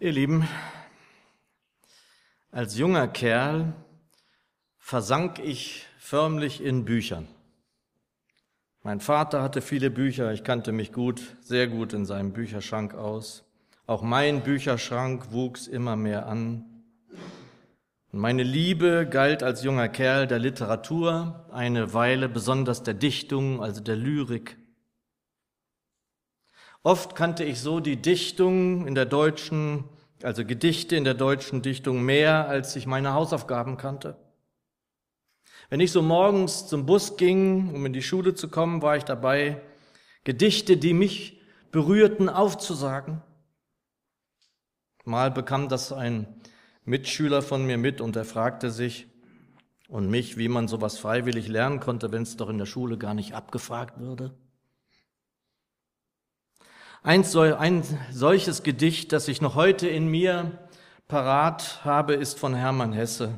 Ihr Lieben, als junger Kerl versank ich förmlich in Büchern. Mein Vater hatte viele Bücher, ich kannte mich gut, sehr gut in seinem Bücherschrank aus. Auch mein Bücherschrank wuchs immer mehr an. Und meine Liebe galt als junger Kerl der Literatur, eine Weile besonders der Dichtung, also der Lyrik. Oft kannte ich so die Dichtung in der deutschen, also Gedichte in der deutschen Dichtung mehr, als ich meine Hausaufgaben kannte. Wenn ich so morgens zum Bus ging, um in die Schule zu kommen, war ich dabei, Gedichte, die mich berührten, aufzusagen. Mal bekam das ein Mitschüler von mir mit und er fragte sich und mich, wie man sowas freiwillig lernen konnte, wenn es doch in der Schule gar nicht abgefragt würde. Ein, ein solches Gedicht, das ich noch heute in mir parat habe, ist von Hermann Hesse.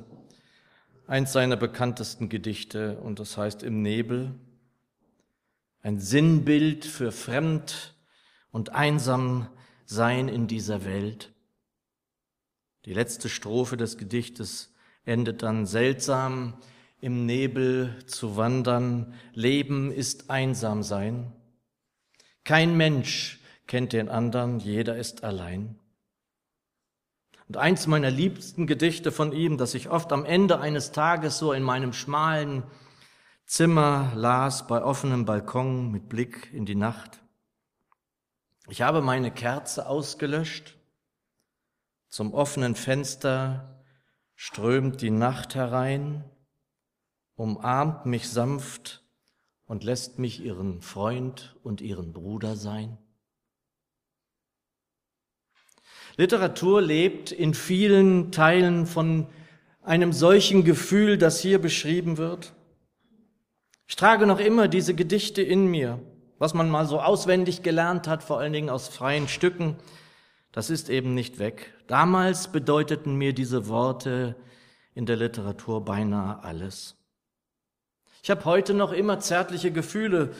Eins seiner bekanntesten Gedichte und das heißt Im Nebel. Ein Sinnbild für fremd und einsam sein in dieser Welt. Die letzte Strophe des Gedichtes endet dann seltsam im Nebel zu wandern. Leben ist einsam sein. Kein Mensch kennt den anderen, jeder ist allein. Und eins meiner liebsten Gedichte von ihm, das ich oft am Ende eines Tages so in meinem schmalen Zimmer las, bei offenem Balkon mit Blick in die Nacht. Ich habe meine Kerze ausgelöscht. Zum offenen Fenster strömt die Nacht herein, umarmt mich sanft und lässt mich ihren Freund und ihren Bruder sein. Literatur lebt in vielen Teilen von einem solchen Gefühl, das hier beschrieben wird. Ich trage noch immer diese Gedichte in mir, was man mal so auswendig gelernt hat, vor allen Dingen aus freien Stücken. Das ist eben nicht weg. Damals bedeuteten mir diese Worte in der Literatur beinahe alles. Ich habe heute noch immer zärtliche Gefühle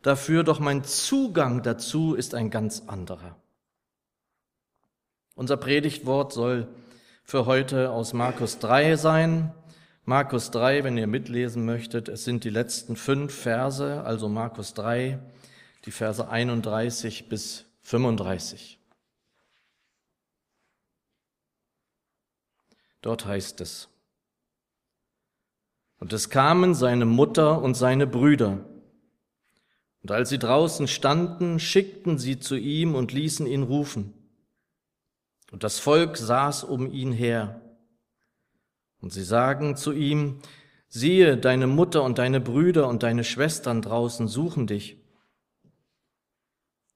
dafür, doch mein Zugang dazu ist ein ganz anderer. Unser Predigtwort soll für heute aus Markus 3 sein. Markus 3, wenn ihr mitlesen möchtet, es sind die letzten fünf Verse, also Markus 3, die Verse 31 bis 35. Dort heißt es, und es kamen seine Mutter und seine Brüder. Und als sie draußen standen, schickten sie zu ihm und ließen ihn rufen. Und das Volk saß um ihn her. Und sie sagen zu ihm, siehe, deine Mutter und deine Brüder und deine Schwestern draußen suchen dich.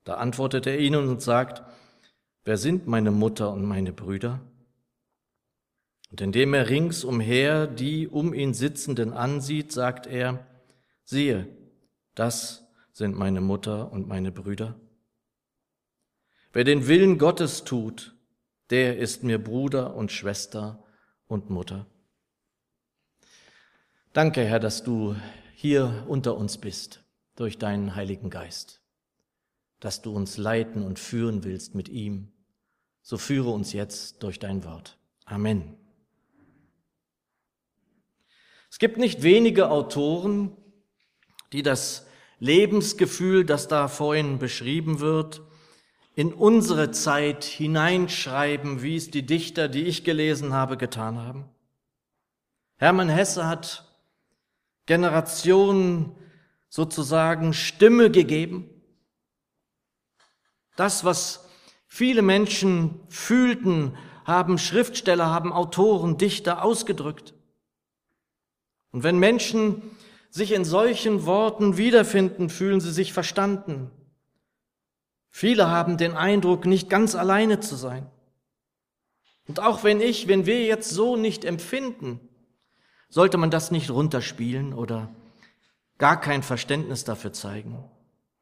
Da antwortet er ihnen und sagt, wer sind meine Mutter und meine Brüder? Und indem er ringsumher die um ihn Sitzenden ansieht, sagt er, siehe, das sind meine Mutter und meine Brüder. Wer den Willen Gottes tut, der ist mir Bruder und Schwester und Mutter. Danke, Herr, dass du hier unter uns bist durch deinen Heiligen Geist, dass du uns leiten und führen willst mit ihm. So führe uns jetzt durch dein Wort. Amen. Es gibt nicht wenige Autoren, die das Lebensgefühl, das da vorhin beschrieben wird, in unsere Zeit hineinschreiben, wie es die Dichter, die ich gelesen habe, getan haben. Hermann Hesse hat Generationen sozusagen Stimme gegeben. Das, was viele Menschen fühlten, haben Schriftsteller, haben Autoren, Dichter ausgedrückt. Und wenn Menschen sich in solchen Worten wiederfinden, fühlen sie sich verstanden, Viele haben den Eindruck, nicht ganz alleine zu sein. Und auch wenn ich, wenn wir jetzt so nicht empfinden, sollte man das nicht runterspielen oder gar kein Verständnis dafür zeigen.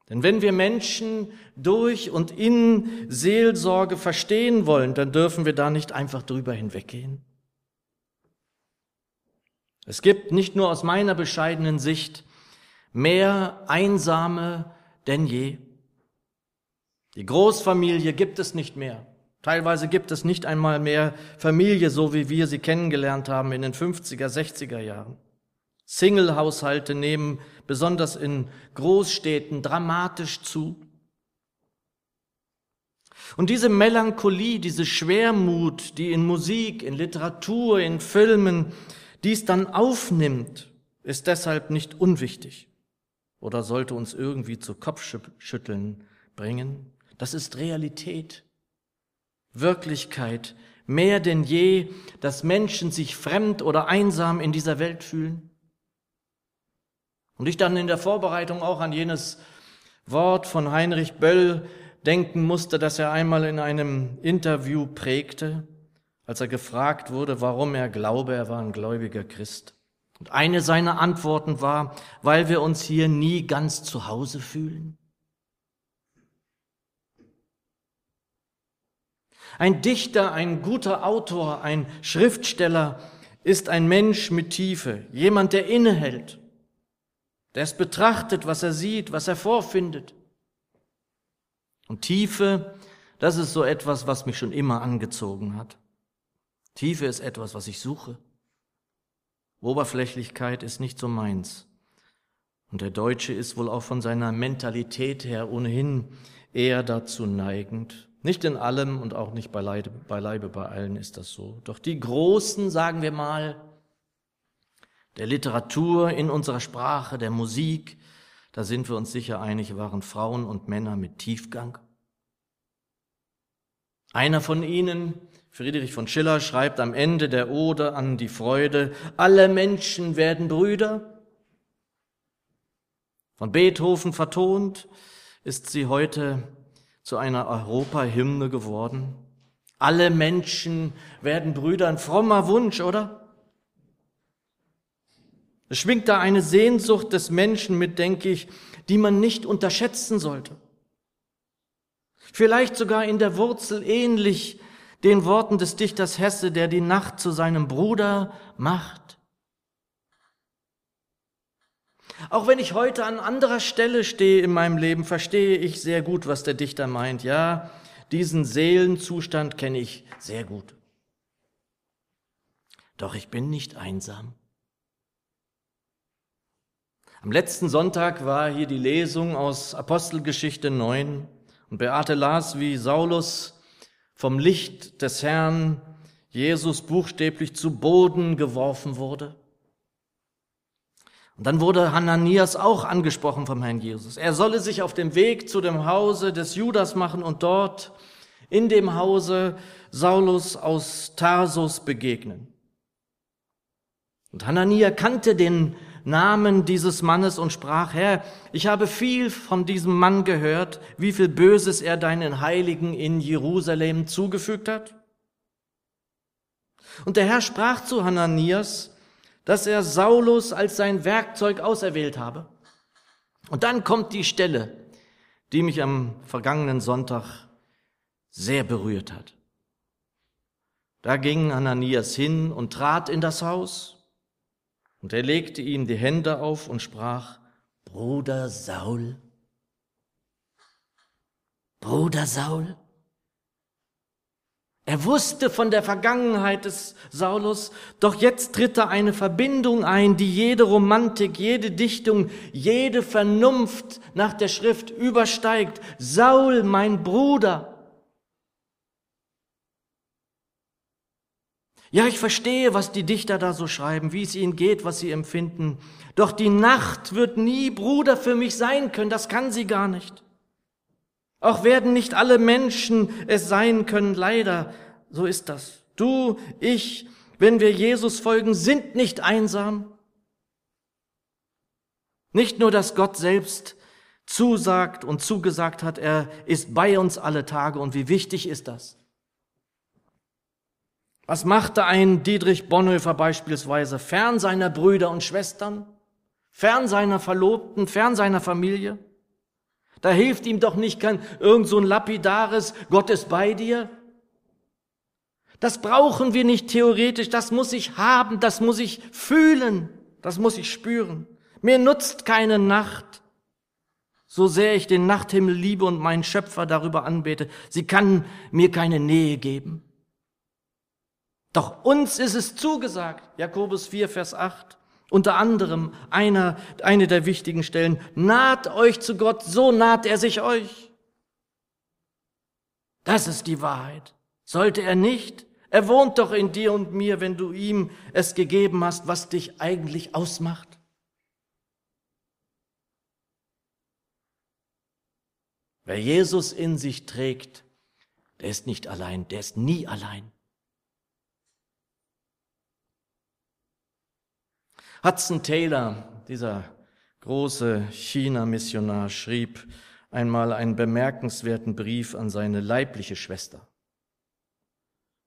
Denn wenn wir Menschen durch und in Seelsorge verstehen wollen, dann dürfen wir da nicht einfach drüber hinweggehen. Es gibt nicht nur aus meiner bescheidenen Sicht mehr Einsame denn je. Die Großfamilie gibt es nicht mehr. Teilweise gibt es nicht einmal mehr Familie, so wie wir sie kennengelernt haben in den 50er, 60er Jahren. Single-Haushalte nehmen besonders in Großstädten dramatisch zu. Und diese Melancholie, diese Schwermut, die in Musik, in Literatur, in Filmen dies dann aufnimmt, ist deshalb nicht unwichtig oder sollte uns irgendwie zu Kopfschütteln bringen. Das ist Realität, Wirklichkeit, mehr denn je, dass Menschen sich fremd oder einsam in dieser Welt fühlen. Und ich dann in der Vorbereitung auch an jenes Wort von Heinrich Böll denken musste, das er einmal in einem Interview prägte, als er gefragt wurde, warum er glaube, er war ein gläubiger Christ. Und eine seiner Antworten war, weil wir uns hier nie ganz zu Hause fühlen. Ein Dichter, ein guter Autor, ein Schriftsteller ist ein Mensch mit Tiefe, jemand, der innehält, der es betrachtet, was er sieht, was er vorfindet. Und Tiefe, das ist so etwas, was mich schon immer angezogen hat. Tiefe ist etwas, was ich suche. Oberflächlichkeit ist nicht so meins. Und der Deutsche ist wohl auch von seiner Mentalität her ohnehin eher dazu neigend. Nicht in allem und auch nicht beileibe, beileibe bei allen ist das so. Doch die Großen, sagen wir mal, der Literatur, in unserer Sprache, der Musik, da sind wir uns sicher einig, waren Frauen und Männer mit Tiefgang. Einer von ihnen, Friedrich von Schiller schreibt am Ende der Ode an die Freude, alle Menschen werden Brüder. Von Beethoven vertont ist sie heute zu einer Europahymne geworden. Alle Menschen werden Brüder, ein frommer Wunsch, oder? Es schwingt da eine Sehnsucht des Menschen mit, denke ich, die man nicht unterschätzen sollte. Vielleicht sogar in der Wurzel ähnlich den Worten des Dichters Hesse, der die Nacht zu seinem Bruder macht. Auch wenn ich heute an anderer Stelle stehe in meinem Leben, verstehe ich sehr gut, was der Dichter meint. Ja, diesen Seelenzustand kenne ich sehr gut. Doch ich bin nicht einsam. Am letzten Sonntag war hier die Lesung aus Apostelgeschichte 9 und Beate las, wie Saulus vom Licht des Herrn Jesus buchstäblich zu Boden geworfen wurde. Und dann wurde Hananias auch angesprochen vom Herrn Jesus. Er solle sich auf dem Weg zu dem Hause des Judas machen und dort in dem Hause Saulus aus Tarsus begegnen. Und Hanania kannte den Namen dieses Mannes und sprach, Herr, ich habe viel von diesem Mann gehört, wie viel Böses er deinen Heiligen in Jerusalem zugefügt hat. Und der Herr sprach zu Hananias, dass er Saulus als sein Werkzeug auserwählt habe. Und dann kommt die Stelle, die mich am vergangenen Sonntag sehr berührt hat. Da ging Hananias hin und trat in das Haus und er legte ihm die Hände auf und sprach, Bruder Saul, Bruder Saul. Er wusste von der Vergangenheit des Saulus, doch jetzt tritt da eine Verbindung ein, die jede Romantik, jede Dichtung, jede Vernunft nach der Schrift übersteigt. Saul, mein Bruder. Ja, ich verstehe, was die Dichter da so schreiben, wie es ihnen geht, was sie empfinden. Doch die Nacht wird nie Bruder für mich sein können, das kann sie gar nicht. Auch werden nicht alle Menschen es sein können, leider, so ist das. Du, ich, wenn wir Jesus folgen, sind nicht einsam. Nicht nur, dass Gott selbst zusagt und zugesagt hat, er ist bei uns alle Tage und wie wichtig ist das? Was machte ein Dietrich Bonhoeffer beispielsweise fern seiner Brüder und Schwestern, fern seiner Verlobten, fern seiner Familie? Da hilft ihm doch nicht kein irgend so ein lapidares Gott ist bei dir. Das brauchen wir nicht theoretisch, das muss ich haben, das muss ich fühlen, das muss ich spüren. Mir nutzt keine Nacht. so sehr ich den Nachthimmel liebe und meinen Schöpfer darüber anbete, sie kann mir keine Nähe geben. Doch uns ist es zugesagt, Jakobus 4, Vers 8, unter anderem einer, eine der wichtigen Stellen, naht euch zu Gott, so naht er sich euch. Das ist die Wahrheit. Sollte er nicht? Er wohnt doch in dir und mir, wenn du ihm es gegeben hast, was dich eigentlich ausmacht. Wer Jesus in sich trägt, der ist nicht allein, der ist nie allein. Hudson Taylor, dieser große China-Missionar, schrieb einmal einen bemerkenswerten Brief an seine leibliche Schwester.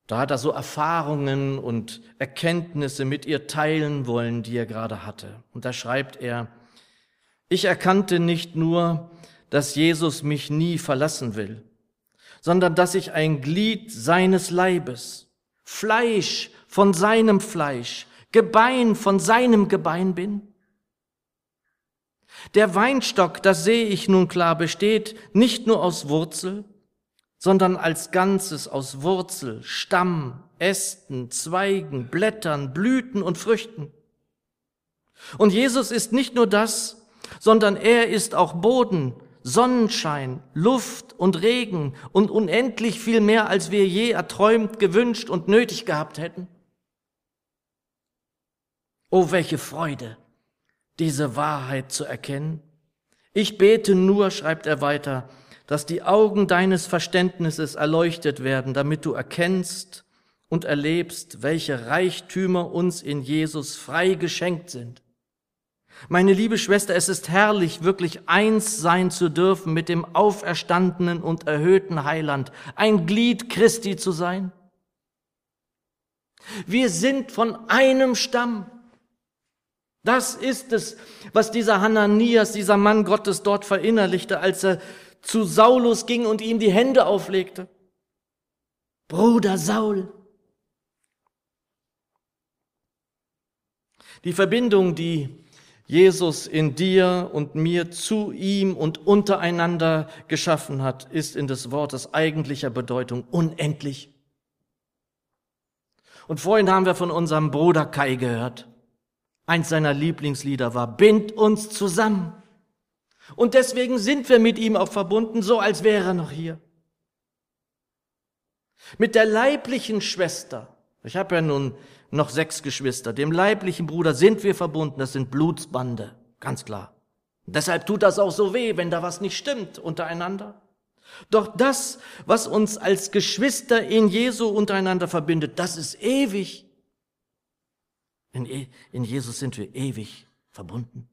Da hat er so Erfahrungen und Erkenntnisse mit ihr teilen wollen, die er gerade hatte. Und da schreibt er, ich erkannte nicht nur, dass Jesus mich nie verlassen will, sondern dass ich ein Glied seines Leibes, Fleisch von seinem Fleisch, Gebein von seinem Gebein bin? Der Weinstock, das sehe ich nun klar, besteht nicht nur aus Wurzel, sondern als Ganzes aus Wurzel, Stamm, Ästen, Zweigen, Blättern, Blüten und Früchten. Und Jesus ist nicht nur das, sondern er ist auch Boden, Sonnenschein, Luft und Regen und unendlich viel mehr, als wir je erträumt, gewünscht und nötig gehabt hätten. Oh, welche Freude, diese Wahrheit zu erkennen. Ich bete nur, schreibt er weiter, dass die Augen deines Verständnisses erleuchtet werden, damit du erkennst und erlebst, welche Reichtümer uns in Jesus frei geschenkt sind. Meine liebe Schwester, es ist herrlich, wirklich eins sein zu dürfen mit dem auferstandenen und erhöhten Heiland, ein Glied Christi zu sein. Wir sind von einem Stamm. Das ist es, was dieser Hananias, dieser Mann Gottes dort verinnerlichte, als er zu Saulus ging und ihm die Hände auflegte. Bruder Saul. Die Verbindung, die Jesus in dir und mir zu ihm und untereinander geschaffen hat, ist in des Wortes eigentlicher Bedeutung unendlich. Und vorhin haben wir von unserem Bruder Kai gehört. Eins seiner Lieblingslieder war, bind uns zusammen. Und deswegen sind wir mit ihm auch verbunden, so als wäre er noch hier. Mit der leiblichen Schwester, ich habe ja nun noch sechs Geschwister. Dem leiblichen Bruder sind wir verbunden, das sind Blutsbande, ganz klar. deshalb tut das auch so weh, wenn da was nicht stimmt untereinander. Doch das, was uns als Geschwister in Jesu untereinander verbindet, das ist ewig. In, e, in Jesus sind wir ewig verbunden.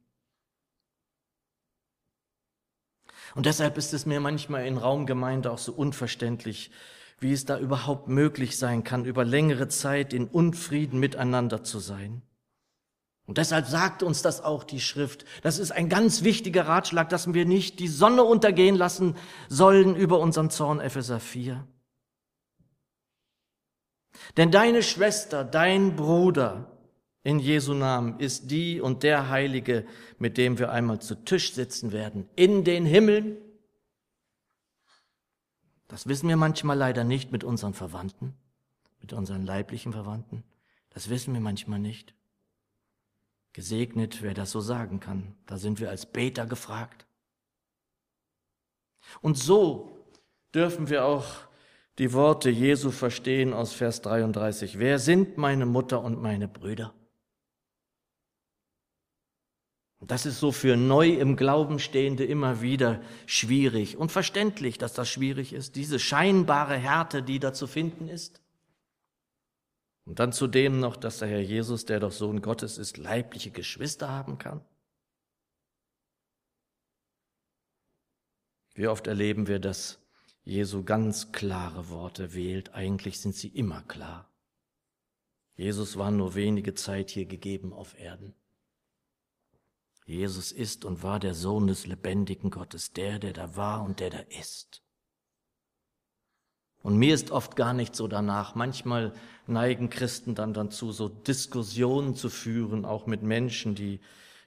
Und deshalb ist es mir manchmal in Raumgemeinde auch so unverständlich, wie es da überhaupt möglich sein kann, über längere Zeit in Unfrieden miteinander zu sein. Und deshalb sagt uns das auch die Schrift. Das ist ein ganz wichtiger Ratschlag, dass wir nicht die Sonne untergehen lassen sollen über unseren Zorn, Epheser 4. Denn deine Schwester, dein Bruder in Jesu Namen ist die und der Heilige, mit dem wir einmal zu Tisch sitzen werden, in den Himmeln das wissen wir manchmal leider nicht mit unseren Verwandten, mit unseren leiblichen Verwandten. Das wissen wir manchmal nicht. Gesegnet, wer das so sagen kann. Da sind wir als Beter gefragt. Und so dürfen wir auch die Worte Jesu verstehen aus Vers 33. Wer sind meine Mutter und meine Brüder? Und das ist so für neu im Glauben Stehende immer wieder schwierig und verständlich, dass das schwierig ist, diese scheinbare Härte, die da zu finden ist. Und dann zudem noch, dass der Herr Jesus, der doch Sohn Gottes ist, leibliche Geschwister haben kann. Wie oft erleben wir, dass Jesu ganz klare Worte wählt. Eigentlich sind sie immer klar. Jesus war nur wenige Zeit hier gegeben auf Erden. Jesus ist und war der Sohn des lebendigen Gottes, der, der da war und der da ist. Und mir ist oft gar nicht so danach. Manchmal neigen Christen dann dazu, so Diskussionen zu führen, auch mit Menschen, die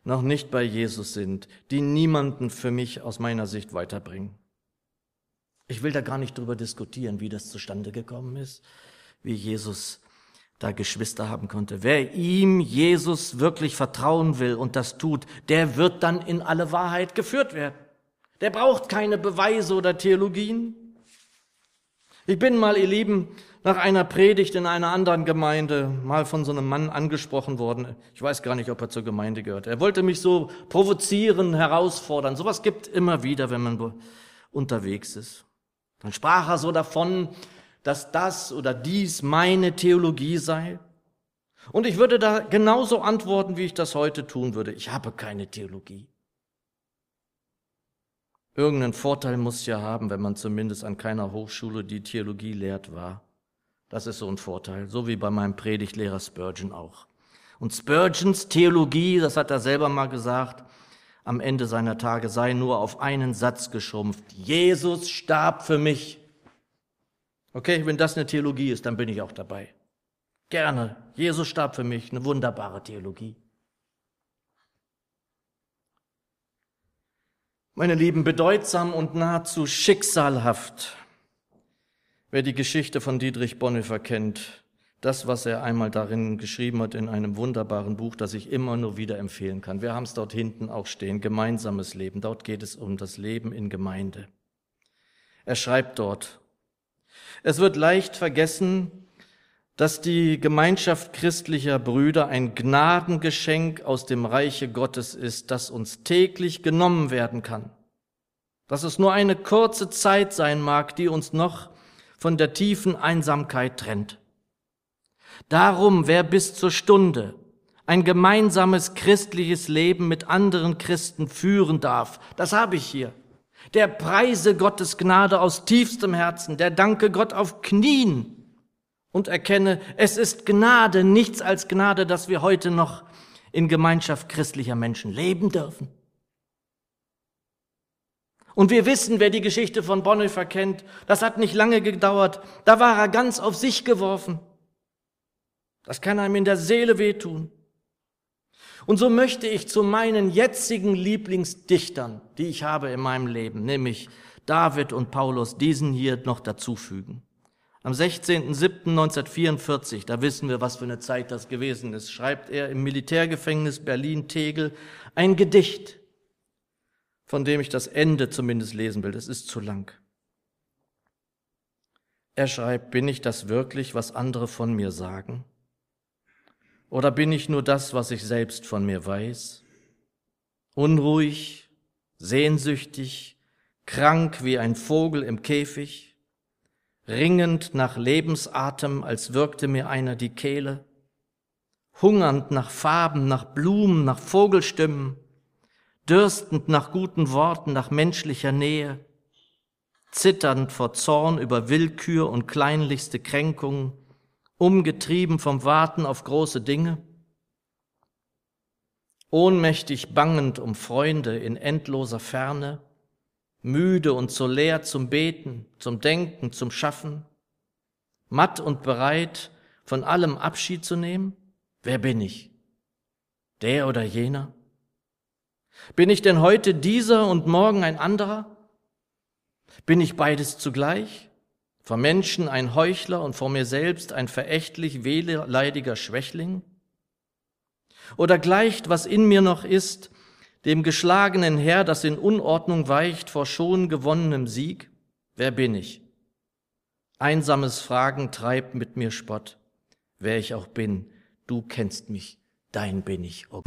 noch nicht bei Jesus sind, die niemanden für mich aus meiner Sicht weiterbringen. Ich will da gar nicht drüber diskutieren, wie das zustande gekommen ist, wie Jesus da Geschwister haben konnte. Wer ihm, Jesus, wirklich vertrauen will und das tut, der wird dann in alle Wahrheit geführt werden. Der braucht keine Beweise oder Theologien. Ich bin mal, ihr Lieben, nach einer Predigt in einer anderen Gemeinde mal von so einem Mann angesprochen worden. Ich weiß gar nicht, ob er zur Gemeinde gehört. Er wollte mich so provozieren, herausfordern. Sowas gibt immer wieder, wenn man unterwegs ist. Dann sprach er so davon, dass das oder dies meine Theologie sei. Und ich würde da genauso antworten, wie ich das heute tun würde. Ich habe keine Theologie. Irgendeinen Vorteil muss ja haben, wenn man zumindest an keiner Hochschule die Theologie lehrt war. Das ist so ein Vorteil, so wie bei meinem Predigtlehrer Spurgeon auch. Und Spurgeons Theologie, das hat er selber mal gesagt, am Ende seiner Tage sei nur auf einen Satz geschrumpft. Jesus starb für mich. Okay, wenn das eine Theologie ist, dann bin ich auch dabei. Gerne. Jesus starb für mich, eine wunderbare Theologie. Meine Lieben, bedeutsam und nahezu schicksalhaft, wer die Geschichte von Dietrich Bonhoeffer kennt, das, was er einmal darin geschrieben hat in einem wunderbaren Buch, das ich immer nur wieder empfehlen kann. Wir haben es dort hinten auch stehen, gemeinsames Leben. Dort geht es um das Leben in Gemeinde. Er schreibt dort, es wird leicht vergessen, dass die Gemeinschaft christlicher Brüder ein Gnadengeschenk aus dem Reiche Gottes ist, das uns täglich genommen werden kann. Dass es nur eine kurze Zeit sein mag, die uns noch von der tiefen Einsamkeit trennt. Darum, wer bis zur Stunde ein gemeinsames christliches Leben mit anderen Christen führen darf, das habe ich hier. Der preise Gottes Gnade aus tiefstem Herzen, der danke Gott auf Knien und erkenne, es ist Gnade, nichts als Gnade, dass wir heute noch in Gemeinschaft christlicher Menschen leben dürfen. Und wir wissen, wer die Geschichte von Bonhoeffer kennt, das hat nicht lange gedauert, da war er ganz auf sich geworfen. Das kann einem in der Seele wehtun. Und so möchte ich zu meinen jetzigen Lieblingsdichtern, die ich habe in meinem Leben, nämlich David und Paulus, diesen hier noch dazufügen. Am 16.07.1944, da wissen wir, was für eine Zeit das gewesen ist, schreibt er im Militärgefängnis Berlin-Tegel ein Gedicht, von dem ich das Ende zumindest lesen will. Es ist zu lang. Er schreibt, bin ich das wirklich, was andere von mir sagen? Oder bin ich nur das, was ich selbst von mir weiß? Unruhig, sehnsüchtig, krank wie ein Vogel im Käfig? ringend nach Lebensatem, als würgte mir einer die Kehle, hungernd nach Farben, nach Blumen, nach Vogelstimmen, dürstend nach guten Worten, nach menschlicher Nähe, zitternd vor Zorn über Willkür und kleinlichste Kränkungen, umgetrieben vom Warten auf große Dinge, ohnmächtig bangend um Freunde in endloser Ferne, müde und so leer zum Beten, zum Denken, zum Schaffen, matt und bereit, von allem Abschied zu nehmen? Wer bin ich? Der oder jener? Bin ich denn heute dieser und morgen ein anderer? Bin ich beides zugleich? Vor Menschen ein Heuchler und vor mir selbst ein verächtlich wehleidiger Schwächling? Oder gleicht, was in mir noch ist, dem geschlagenen Herr, das in Unordnung weicht vor schon gewonnenem Sieg? Wer bin ich? Einsames Fragen treibt mit mir Spott. Wer ich auch bin, du kennst mich, dein bin ich. Oh.